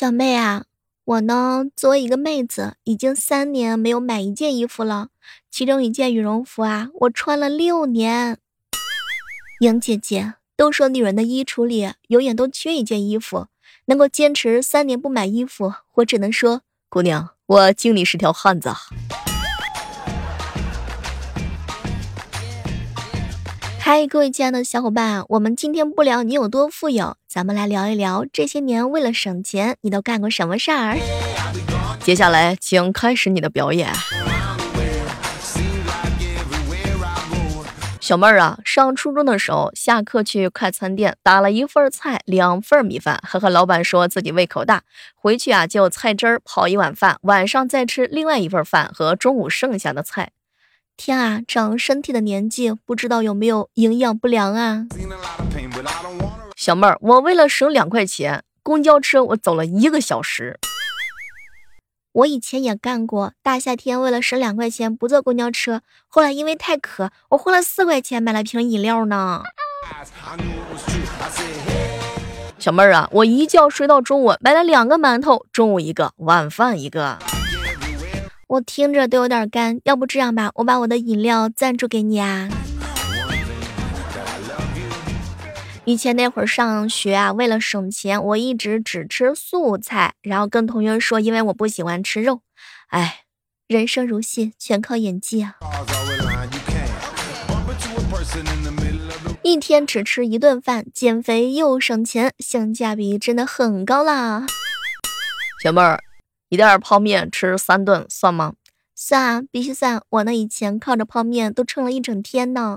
小妹啊，我呢作为一个妹子，已经三年没有买一件衣服了，其中一件羽绒服啊，我穿了六年。莹姐姐，都说女人的衣橱里永远都缺一件衣服，能够坚持三年不买衣服，我只能说，姑娘，我敬你是条汉子。嗨，各位亲爱的小伙伴，我们今天不聊你有多富有，咱们来聊一聊这些年为了省钱，你都干过什么事儿？接下来，请开始你的表演。小妹儿啊，上初中的时候，下课去快餐店打了一份菜，两份米饭，还和老板说自己胃口大，回去啊就菜汁儿泡一碗饭，晚上再吃另外一份饭和中午剩下的菜。天啊，长身体的年纪，不知道有没有营养不良啊？小妹儿，我为了省两块钱，公交车我走了一个小时。我以前也干过，大夏天为了省两块钱不坐公交车，后来因为太渴，我花了四块钱买了瓶饮料呢。小妹儿啊，我一觉睡到中午，买了两个馒头，中午一个，晚饭一个。我听着都有点干，要不这样吧，我把我的饮料赞助给你啊。以前那会儿上学啊，为了省钱，我一直只吃素菜，然后跟同学说，因为我不喜欢吃肉。哎，人生如戏，全靠演技啊！一天只吃一顿饭，减肥又省钱，性价比真的很高啦。小妹儿。一袋泡面吃三顿算吗？算啊，必须算。我那以前靠着泡面都撑了一整天呢。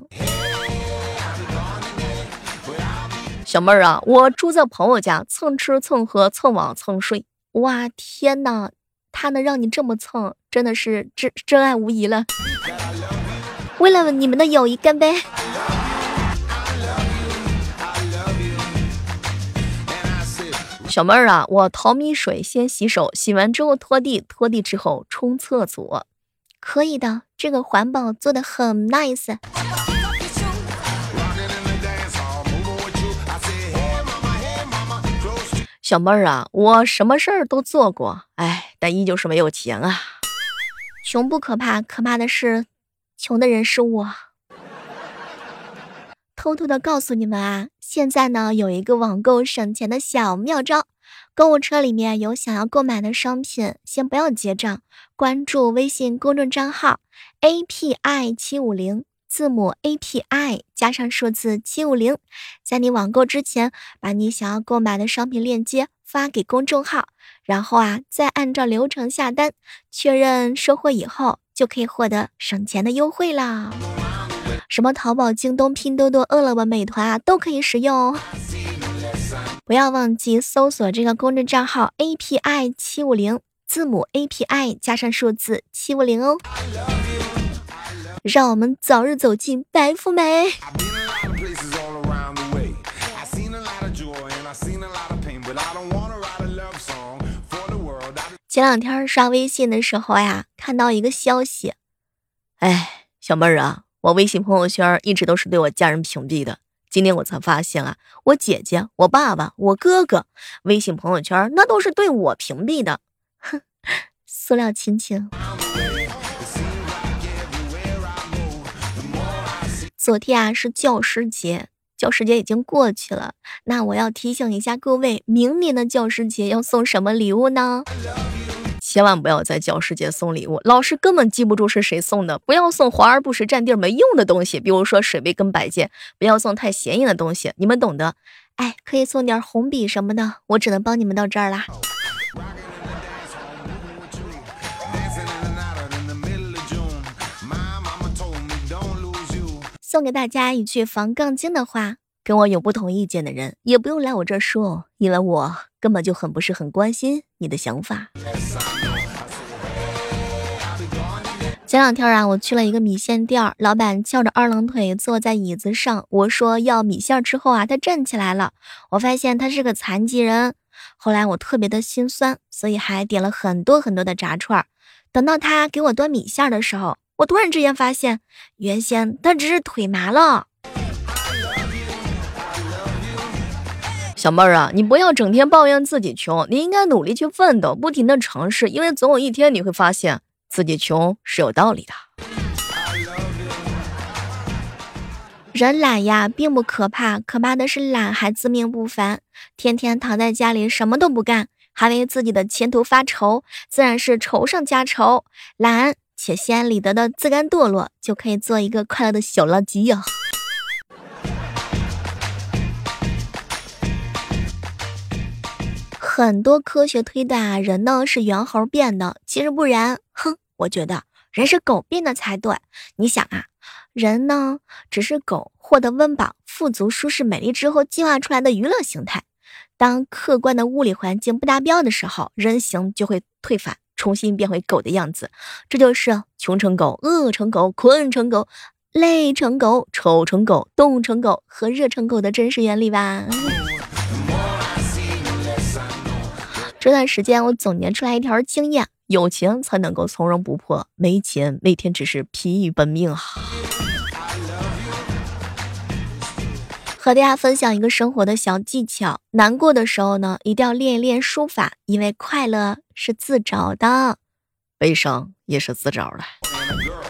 小妹儿啊，我住在朋友家，蹭吃蹭喝蹭网蹭睡。哇，天哪，他能让你这么蹭，真的是真真爱无疑了。为了你们的友谊，干杯！小妹儿啊，我淘米水先洗手，洗完之后拖地，拖地之后冲厕所，可以的，这个环保做的很 nice。小妹儿啊，我什么事儿都做过，哎，但依旧是没有钱啊。穷不可怕，可怕的是，穷的人是我。偷偷的告诉你们啊。现在呢，有一个网购省钱的小妙招，购物车里面有想要购买的商品，先不要结账，关注微信公众账号 A P I 七五零，字母 A P I 加上数字七五零，在你网购之前，把你想要购买的商品链接发给公众号，然后啊，再按照流程下单，确认收货以后，就可以获得省钱的优惠啦。什么淘宝、京东、拼多多、饿了么、美团啊，都可以使用哦。不要忘记搜索这个公众账号 A P I 七五零，字母 A P I 加上数字七五零哦。让我们早日走进白富美。前两天刷微信的时候呀，看到一个消息，哎，小妹儿啊。我微信朋友圈一直都是对我家人屏蔽的，今天我才发现啊，我姐姐、我爸爸、我哥哥微信朋友圈那都是对我屏蔽的，哼，塑料亲情。昨天啊是教师节，教师节已经过去了，那我要提醒一下各位，明年的教师节要送什么礼物呢？千万不要在教师节送礼物，老师根本记不住是谁送的。不要送华而不实、占地儿没用的东西，比如说水杯跟摆件。不要送太显眼的东西，你们懂得。哎，可以送点红笔什么的，我只能帮你们到这儿啦。送给大家一句防杠精的话。跟我有不同意见的人也不用来我这儿说，因为我根本就很不是很关心你的想法。前两天啊，我去了一个米线店，老板翘着二郎腿坐在椅子上，我说要米线之后啊，他站起来了，我发现他是个残疾人。后来我特别的心酸，所以还点了很多很多的炸串。等到他给我端米线的时候，我突然之间发现，原先他只是腿麻了。小妹儿啊，你不要整天抱怨自己穷，你应该努力去奋斗，不停的尝试，因为总有一天你会发现自己穷是有道理的。人懒呀，并不可怕，可怕的是懒还自命不凡，天天躺在家里什么都不干，还为自己的前途发愁，自然是愁上加愁。懒且心安理得的自甘堕落，就可以做一个快乐的小垃圾呀。很多科学推断啊，人呢是猿猴变的，其实不然。哼，我觉得人是狗变的才对。你想啊，人呢只是狗获得温饱、富足、舒适、美丽之后进化出来的娱乐形态。当客观的物理环境不达标的时候，人形就会退返，重新变回狗的样子。这就是穷成狗、饿成狗、困成狗、累成狗、丑成狗、冻成狗和热成狗的真实原理吧。这段时间，我总结出来一条经验：有钱才能够从容不迫，没钱每天只是疲于奔命啊！和大家分享一个生活的小技巧：难过的时候呢，一定要练一练书法，因为快乐是自找的，悲伤也是自找的。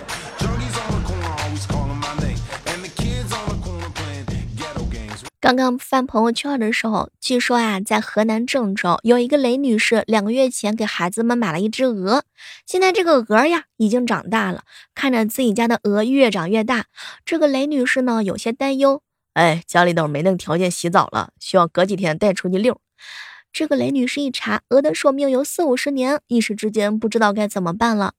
刚刚翻朋友圈的时候，据说啊，在河南郑州有一个雷女士，两个月前给孩子们买了一只鹅，现在这个鹅呀已经长大了，看着自己家的鹅越长越大，这个雷女士呢有些担忧，哎，家里头没那个条件洗澡了，需要隔几天带出去遛。这个雷女士一查，鹅的寿命有四五十年，一时之间不知道该怎么办了。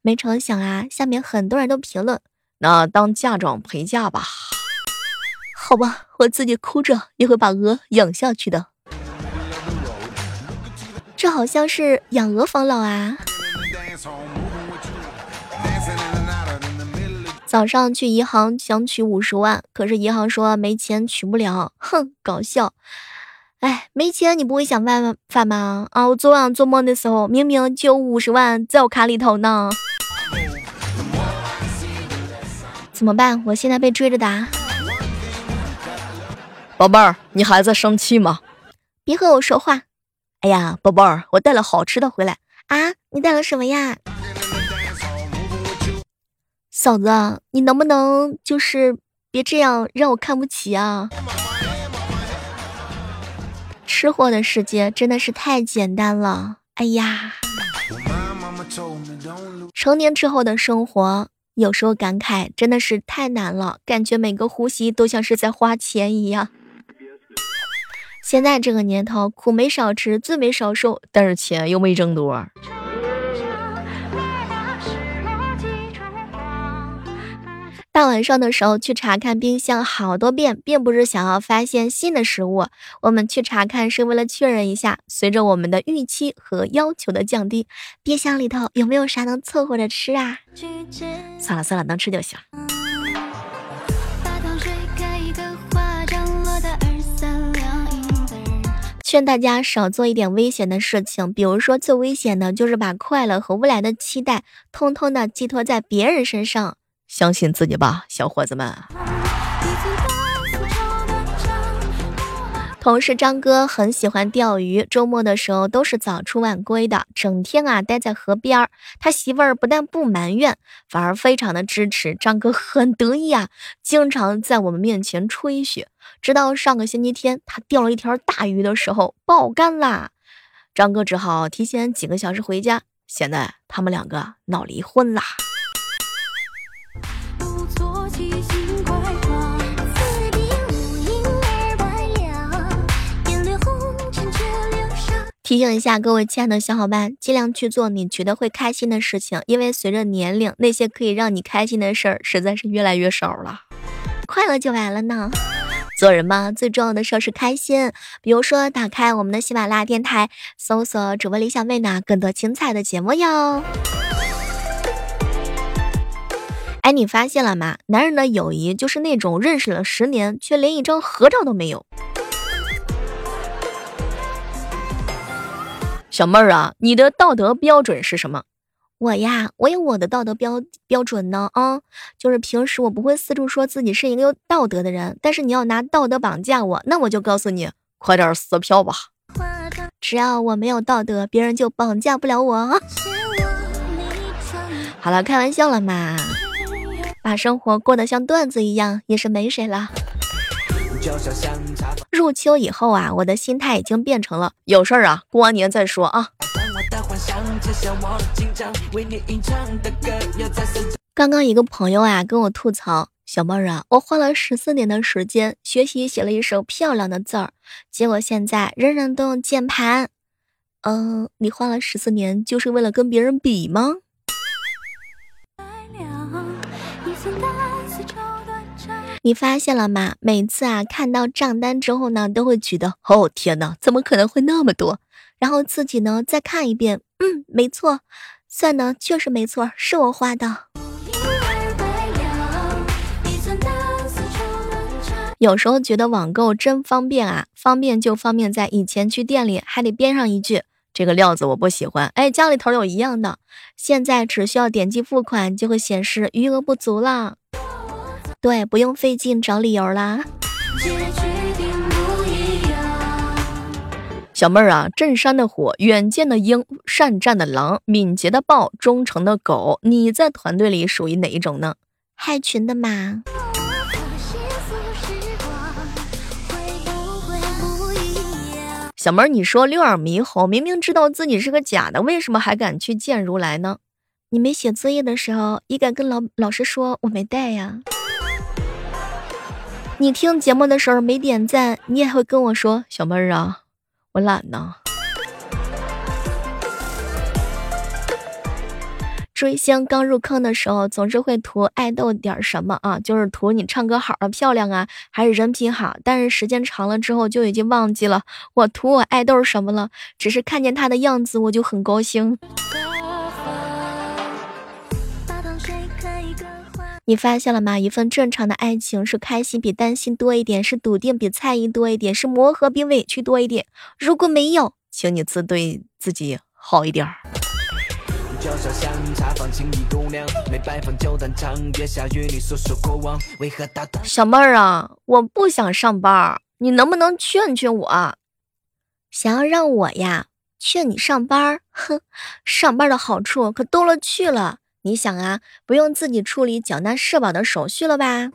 没成想啊，下面很多人都评论，那当嫁妆陪嫁吧。好吧，我自己哭着也会把鹅养下去的。这好像是养鹅防老啊！早上去银行想取五十万，可是银行说没钱取不了。哼，搞笑！哎，没钱你不会想办法吗？啊，我昨晚做梦的时候，明明就五十万在我卡里头呢。怎么办？我现在被追着打。宝贝儿，你还在生气吗？别和我说话。哎呀，宝贝儿，我带了好吃的回来啊！你带了什么呀？嫂子，你能不能就是别这样让我看不起啊？吃货的世界真的是太简单了。哎呀，成年之后的生活，有时候感慨真的是太难了，感觉每个呼吸都像是在花钱一样。现在这个年头，苦没少吃，罪没少受，但是钱又没挣多。大晚上的时候去查看冰箱好多遍，并不是想要发现新的食物，我们去查看是为了确认一下，随着我们的预期和要求的降低，冰箱里头有没有啥能凑合着吃啊？算了算了，能吃就行。劝大家少做一点危险的事情，比如说最危险的就是把快乐和未来的期待，通通的寄托在别人身上。相信自己吧，小伙子们。同事张哥很喜欢钓鱼，周末的时候都是早出晚归的，整天啊待在河边儿。他媳妇儿不但不埋怨，反而非常的支持。张哥很得意啊，经常在我们面前吹嘘。直到上个星期天，他钓了一条大鱼的时候爆肝啦，张哥只好提前几个小时回家。现在他们两个闹离婚啦。提醒一下各位亲爱的小伙伴，尽量去做你觉得会开心的事情，因为随着年龄，那些可以让你开心的事儿实在是越来越少了。快乐就完了呢。做人嘛，最重要的事儿是开心。比如说，打开我们的喜马拉雅电台，搜索主播李小妹呢，更多精彩的节目哟。哎，你发现了吗？男人的友谊就是那种认识了十年，却连一张合照都没有。小妹儿啊，你的道德标准是什么？我呀，我有我的道德标标准呢啊，就是平时我不会四处说自己是一个有道德的人，但是你要拿道德绑架我，那我就告诉你，快点撕票吧！只要我没有道德，别人就绑架不了我。好了，开玩笑了嘛，把生活过得像段子一样，也是没谁了。入秋以后啊，我的心态已经变成了有事儿啊，过完年再说啊。刚刚一个朋友啊跟我吐槽，小妹儿啊，我花了十四年的时间学习写了一手漂亮的字儿，结果现在人人都用键盘。嗯，你花了十四年就是为了跟别人比吗？你发现了吗？每次啊看到账单之后呢，都会觉得哦天哪，怎么可能会那么多？然后自己呢再看一遍，嗯，没错，算的确实没错，是我花的。有时候觉得网购真方便啊，方便就方便在以前去店里还得编上一句这个料子我不喜欢，哎，家里头有一样的，现在只需要点击付款就会显示余额不足了。对，不用费劲找理由啦。小妹儿啊，镇山的虎，远见的鹰，善战的狼，敏捷的豹，忠诚的狗，你在团队里属于哪一种呢？害群的马。小妹儿，你说六耳猕猴明明知道自己是个假的，为什么还敢去见如来呢？你没写作业的时候，也敢跟老老师说我没带呀？你听节目的时候没点赞，你也会跟我说：“小妹儿啊，我懒呢。”追星刚入坑的时候，总是会图爱豆点什么啊，就是图你唱歌好啊、漂亮啊，还是人品好。但是时间长了之后，就已经忘记了我图我爱豆什么了，只是看见他的样子，我就很高兴。你发现了吗？一份正常的爱情是开心比担心多一点，是笃定比猜疑多一点，是磨合比委屈多一点。如果没有，请你自对自己好一点。小妹儿啊，我不想上班，你能不能劝劝我？想要让我呀劝你上班？哼，上班的好处可多了去了。你想啊，不用自己处理缴纳社保的手续了吧？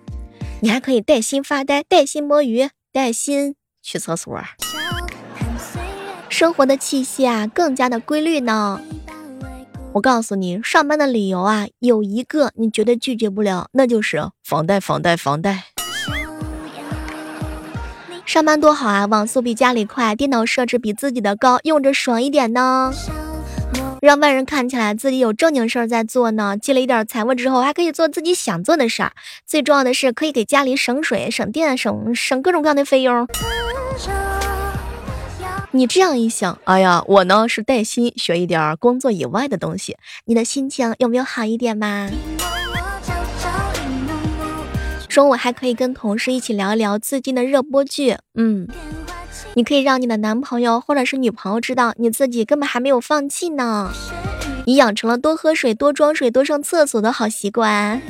你还可以带薪发呆，带薪摸鱼，带薪去厕所，生活的气息啊更加的规律呢。我告诉你，上班的理由啊有一个你绝对拒绝不了，那就是房贷，房贷，房贷。上班多好啊，网速比家里快，电脑设置比自己的高，用着爽一点呢。让外人看起来自己有正经事儿在做呢，积了一点财富之后，还可以做自己想做的事儿。最重要的是，可以给家里省水、省电、省省各种各样的费用。你这样一想，哎呀，我呢是带薪学一点工作以外的东西，你的心情有没有好一点嘛？中午还可以跟同事一起聊一聊最近的热播剧，嗯。你可以让你的男朋友或者是女朋友知道你自己根本还没有放弃呢。你养成了多喝水、多装水、多上厕所的好习惯。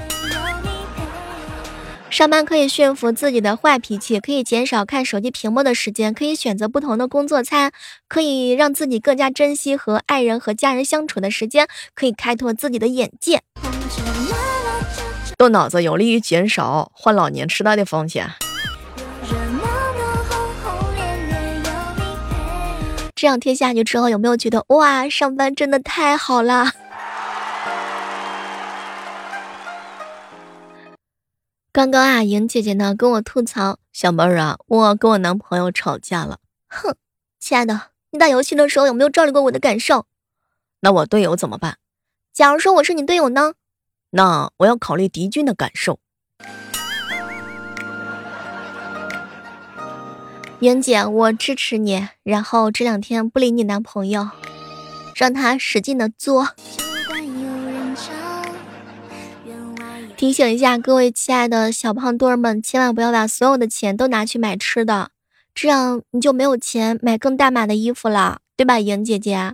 上班可以驯服自己的坏脾气，可以减少看手机屏幕的时间，可以选择不同的工作餐，可以让自己更加珍惜和爱人和家人相处的时间，可以开拓自己的眼界。动脑子有利于减少患老年痴呆的风险。这样贴下去之后，有没有觉得哇，上班真的太好了？刚刚啊，莹姐姐呢跟我吐槽，小妹儿啊，我跟我男朋友吵架了。哼，亲爱的，你打游戏的时候有没有照理过我的感受？那我队友怎么办？假如说我是你队友呢？那我要考虑敌军的感受。莹姐，我支持你。然后这两天不理你男朋友，让他使劲的作。提醒一下各位亲爱的小胖墩儿们，千万不要把所有的钱都拿去买吃的，这样你就没有钱买更大码的衣服了，对吧，莹姐姐？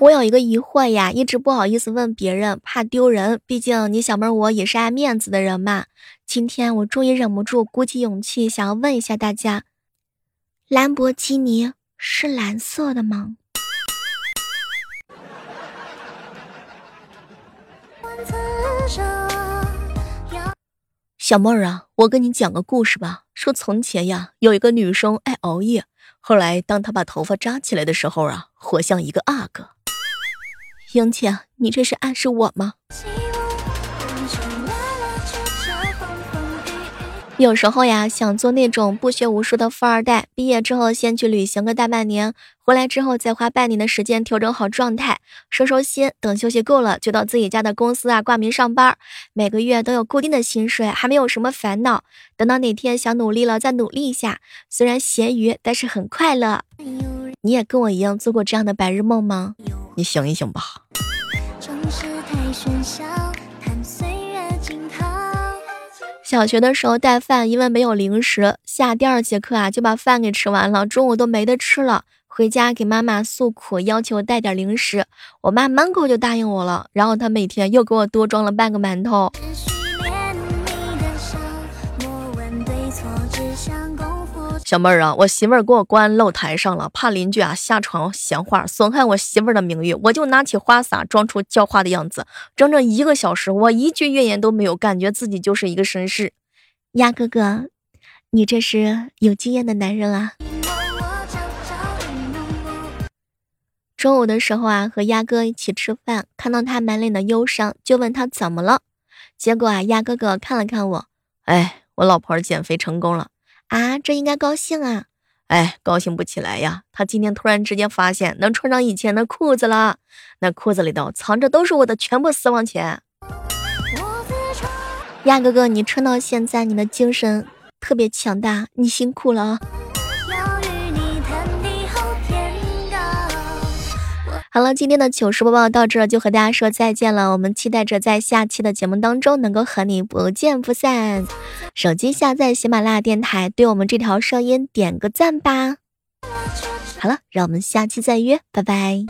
我有一个疑惑呀，一直不好意思问别人，怕丢人。毕竟你小妹我也是爱面子的人嘛。今天我终于忍不住，鼓起勇气，想要问一下大家：兰博基尼是蓝色的吗？小妹儿啊，我跟你讲个故事吧。说从前呀，有一个女生爱熬夜，后来当她把头发扎起来的时候啊，活像一个阿哥。英姐，你这是暗示我吗？有时候呀，想做那种不学无术的富二代，毕业之后先去旅行个大半年，回来之后再花半年的时间调整好状态，收收心，等休息够了，就到自己家的公司啊挂名上班，每个月都有固定的薪水，还没有什么烦恼。等到哪天想努力了，再努力一下，虽然咸鱼，但是很快乐。你也跟我一样做过这样的白日梦吗？你醒一醒吧。小学的时候带饭，因为没有零食，下第二节课啊就把饭给吃完了，中午都没得吃了。回家给妈妈诉苦，要求带点零食，我妈满口就答应我了。然后她每天又给我多装了半个馒头。小妹儿啊，我媳妇儿给我关露台上了，怕邻居啊下床闲话，损害我媳妇儿的名誉，我就拿起花洒装出浇花的样子，整整一个小时，我一句怨言都没有，感觉自己就是一个绅士。鸭哥哥，你这是有经验的男人啊。中午的时候啊，和鸭哥一起吃饭，看到他满脸的忧伤，就问他怎么了。结果啊，鸭哥哥看了看我，哎，我老婆减肥成功了。啊，这应该高兴啊！哎，高兴不起来呀。他今天突然之间发现能穿上以前的裤子了，那裤子里头藏着都是我的全部私房钱。亚哥哥，你撑到现在，你的精神特别强大，你辛苦了好了，今天的糗事播报到这就和大家说再见了。我们期待着在下期的节目当中能够和你不见不散。手机下载喜马拉雅电台，对我们这条声音点个赞吧。好了，让我们下期再约，拜拜。